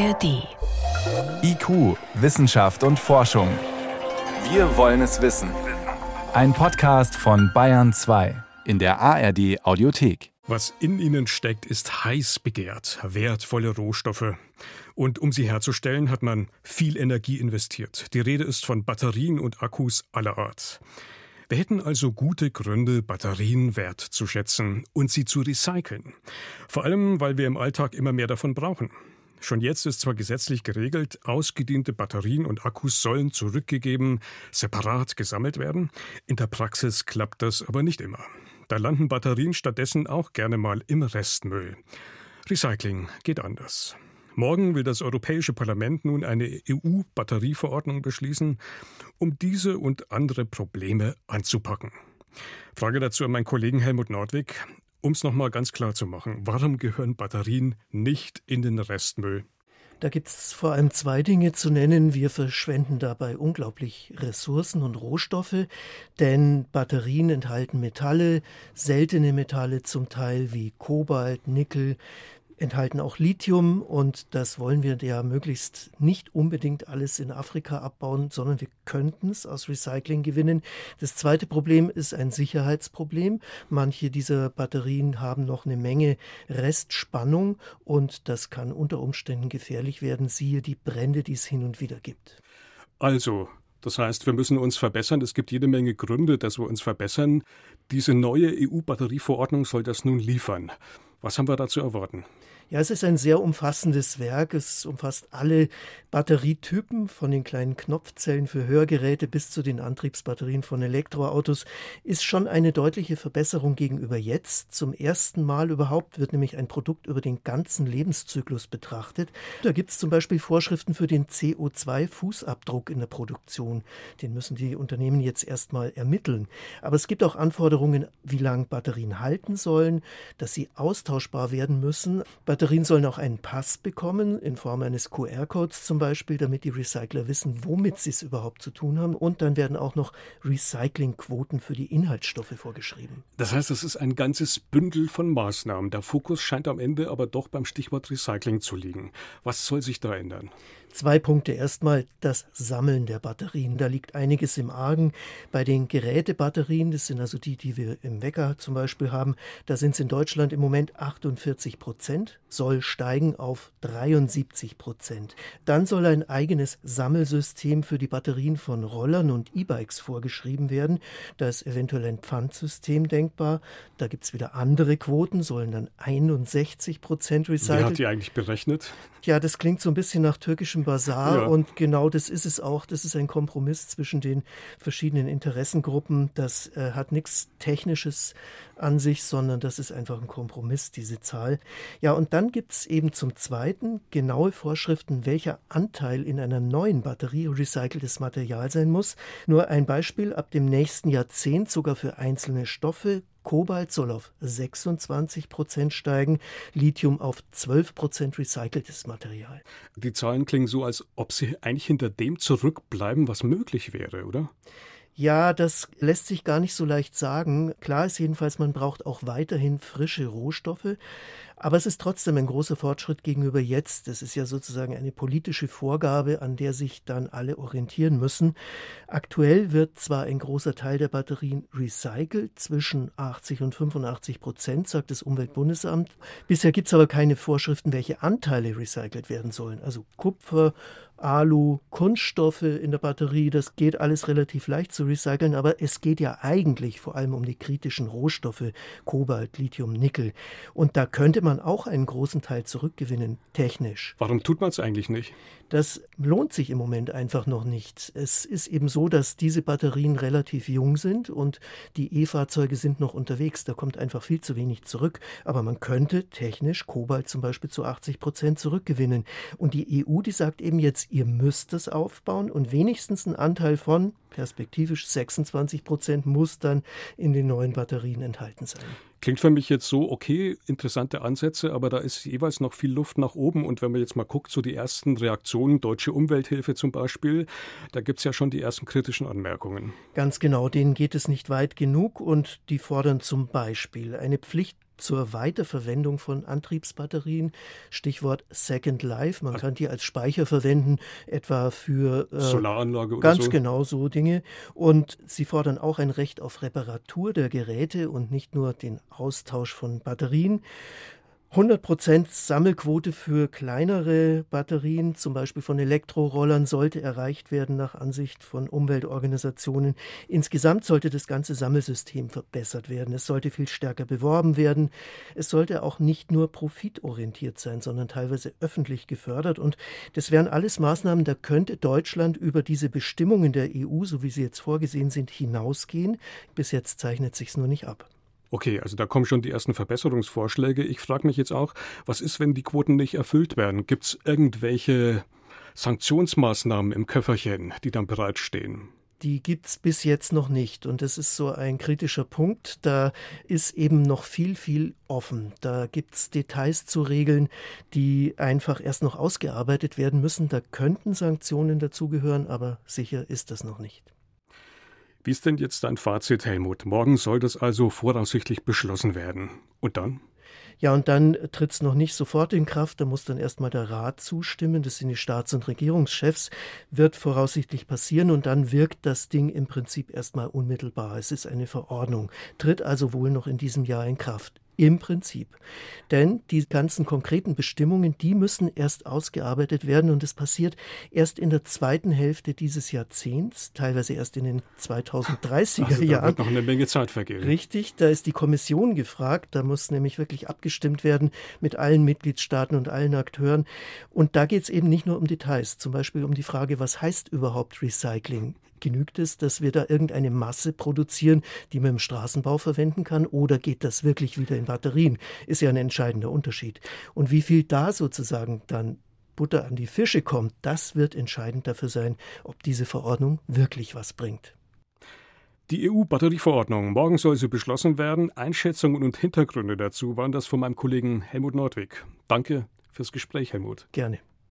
ARD. IQ, Wissenschaft und Forschung. Wir wollen es wissen. Ein Podcast von Bayern 2 in der ARD Audiothek. Was in ihnen steckt, ist heiß begehrt, wertvolle Rohstoffe. Und um sie herzustellen, hat man viel Energie investiert. Die Rede ist von Batterien und Akkus aller Art. Wir hätten also gute Gründe, Batterien wertzuschätzen und sie zu recyceln. Vor allem, weil wir im Alltag immer mehr davon brauchen. Schon jetzt ist zwar gesetzlich geregelt, ausgediente Batterien und Akkus sollen zurückgegeben, separat gesammelt werden. In der Praxis klappt das aber nicht immer. Da landen Batterien stattdessen auch gerne mal im Restmüll. Recycling geht anders. Morgen will das Europäische Parlament nun eine EU-Batterieverordnung beschließen, um diese und andere Probleme anzupacken. Frage dazu an meinen Kollegen Helmut Nordwig. Um es nochmal ganz klar zu machen, warum gehören Batterien nicht in den Restmüll? Da gibt es vor allem zwei Dinge zu nennen. Wir verschwenden dabei unglaublich Ressourcen und Rohstoffe, denn Batterien enthalten Metalle, seltene Metalle zum Teil wie Kobalt, Nickel, enthalten auch Lithium und das wollen wir ja möglichst nicht unbedingt alles in Afrika abbauen, sondern wir könnten es aus Recycling gewinnen. Das zweite Problem ist ein Sicherheitsproblem. Manche dieser Batterien haben noch eine Menge Restspannung und das kann unter Umständen gefährlich werden, siehe die Brände, die es hin und wieder gibt. Also, das heißt, wir müssen uns verbessern. Es gibt jede Menge Gründe, dass wir uns verbessern. Diese neue EU-Batterieverordnung soll das nun liefern. Was haben wir da zu erwarten? Ja, es ist ein sehr umfassendes Werk. Es umfasst alle Batterietypen, von den kleinen Knopfzellen für Hörgeräte bis zu den Antriebsbatterien von Elektroautos. Ist schon eine deutliche Verbesserung gegenüber jetzt. Zum ersten Mal überhaupt wird nämlich ein Produkt über den ganzen Lebenszyklus betrachtet. Da gibt es zum Beispiel Vorschriften für den CO2-Fußabdruck in der Produktion. Den müssen die Unternehmen jetzt erstmal ermitteln. Aber es gibt auch Anforderungen, wie lange Batterien halten sollen, dass sie austauschbar werden müssen. Batterien sollen auch einen Pass bekommen, in Form eines QR-Codes zum Beispiel, damit die Recycler wissen, womit sie es überhaupt zu tun haben. Und dann werden auch noch Recyclingquoten für die Inhaltsstoffe vorgeschrieben. Das heißt, es ist ein ganzes Bündel von Maßnahmen. Der Fokus scheint am Ende aber doch beim Stichwort Recycling zu liegen. Was soll sich da ändern? Zwei Punkte. Erstmal das Sammeln der Batterien. Da liegt einiges im Argen. Bei den Gerätebatterien, das sind also die, die wir im Wecker zum Beispiel haben, da sind es in Deutschland im Moment 48 Prozent, soll steigen auf 73 Prozent. Dann soll ein eigenes Sammelsystem für die Batterien von Rollern und E-Bikes vorgeschrieben werden. Da ist eventuell ein Pfandsystem denkbar. Da gibt es wieder andere Quoten, sollen dann 61 Prozent recycelt. Wer hat die eigentlich berechnet? Ja, das klingt so ein bisschen nach türkischem Bazar Ja. und genau das ist es auch. Das ist ein Kompromiss zwischen den verschiedenen Interessengruppen. Das äh, hat nichts Technisches an sich, sondern das ist einfach ein Kompromiss, diese Zahl. Ja, und dann gibt es eben zum Zweiten genaue Vorschriften, welcher Anteil in einer neuen Batterie recyceltes Material sein muss. Nur ein Beispiel, ab dem nächsten Jahrzehnt sogar für einzelne Stoffe Kobalt soll auf 26 Prozent steigen, Lithium auf 12 Prozent recyceltes Material. Die Zahlen klingen so, als ob sie eigentlich hinter dem zurückbleiben, was möglich wäre, oder? Ja, das lässt sich gar nicht so leicht sagen. Klar ist jedenfalls, man braucht auch weiterhin frische Rohstoffe. Aber es ist trotzdem ein großer Fortschritt gegenüber jetzt. Das ist ja sozusagen eine politische Vorgabe, an der sich dann alle orientieren müssen. Aktuell wird zwar ein großer Teil der Batterien recycelt, zwischen 80 und 85 Prozent, sagt das Umweltbundesamt. Bisher gibt es aber keine Vorschriften, welche Anteile recycelt werden sollen. Also Kupfer, Alu, Kunststoffe in der Batterie, das geht alles relativ leicht zu recyceln, aber es geht ja eigentlich vor allem um die kritischen Rohstoffe, Kobalt, Lithium, Nickel. Und da könnte man auch einen großen Teil zurückgewinnen, technisch. Warum tut man es eigentlich nicht? Das lohnt sich im Moment einfach noch nicht. Es ist eben so, dass diese Batterien relativ jung sind und die E-Fahrzeuge sind noch unterwegs. Da kommt einfach viel zu wenig zurück. Aber man könnte technisch Kobalt zum Beispiel zu 80 Prozent zurückgewinnen. Und die EU, die sagt eben jetzt, ihr müsst das aufbauen und wenigstens ein Anteil von perspektivisch 26 Prozent muss dann in den neuen Batterien enthalten sein. Klingt für mich jetzt so, okay, interessante Ansätze, aber da ist jeweils noch viel Luft nach oben. Und wenn man jetzt mal guckt, so die ersten Reaktionen, Deutsche Umwelthilfe zum Beispiel, da gibt es ja schon die ersten kritischen Anmerkungen. Ganz genau, denen geht es nicht weit genug und die fordern zum Beispiel eine Pflicht zur Weiterverwendung von Antriebsbatterien. Stichwort Second Life. Man kann die als Speicher verwenden, etwa für äh, Solaranlage oder ganz so. genau so Dinge. Und sie fordern auch ein Recht auf Reparatur der Geräte und nicht nur den Austausch von Batterien. 100% Sammelquote für kleinere Batterien, zum Beispiel von Elektrorollern, sollte erreicht werden nach Ansicht von Umweltorganisationen. Insgesamt sollte das ganze Sammelsystem verbessert werden. Es sollte viel stärker beworben werden. Es sollte auch nicht nur profitorientiert sein, sondern teilweise öffentlich gefördert. Und das wären alles Maßnahmen, da könnte Deutschland über diese Bestimmungen der EU, so wie sie jetzt vorgesehen sind, hinausgehen. Bis jetzt zeichnet sich's nur nicht ab. Okay, also da kommen schon die ersten Verbesserungsvorschläge. Ich frage mich jetzt auch, was ist, wenn die Quoten nicht erfüllt werden? Gibt es irgendwelche Sanktionsmaßnahmen im Köfferchen, die dann bereitstehen? die gibt es bis jetzt noch nicht. Und das ist so ein kritischer Punkt. Da ist eben noch viel, viel offen. Da gibt es Details zu regeln, die einfach erst noch ausgearbeitet werden müssen. Da könnten Sanktionen dazugehören, aber sicher ist das noch nicht. Wie ist denn jetzt dein Fazit, Helmut? Morgen soll das also voraussichtlich beschlossen werden. Und dann? Ja, und dann tritt es noch nicht sofort in Kraft, da muss dann erstmal der Rat zustimmen, das sind die Staats- und Regierungschefs, wird voraussichtlich passieren und dann wirkt das Ding im Prinzip erstmal unmittelbar. Es ist eine Verordnung, tritt also wohl noch in diesem Jahr in Kraft. Im Prinzip. Denn die ganzen konkreten Bestimmungen, die müssen erst ausgearbeitet werden und es passiert erst in der zweiten Hälfte dieses Jahrzehnts, teilweise erst in den 2030er also Jahren. Da wird noch eine Menge Zeit vergehen. Richtig, da ist die Kommission gefragt, da muss nämlich wirklich abgestimmt werden mit allen Mitgliedstaaten und allen Akteuren. Und da geht es eben nicht nur um Details, zum Beispiel um die Frage, was heißt überhaupt Recycling? Genügt es, dass wir da irgendeine Masse produzieren, die man im Straßenbau verwenden kann, oder geht das wirklich wieder in Batterien? Ist ja ein entscheidender Unterschied. Und wie viel da sozusagen dann Butter an die Fische kommt, das wird entscheidend dafür sein, ob diese Verordnung wirklich was bringt. Die EU-Batterieverordnung. Morgen soll sie beschlossen werden. Einschätzungen und Hintergründe dazu waren das von meinem Kollegen Helmut Nordwig. Danke fürs Gespräch, Helmut. Gerne.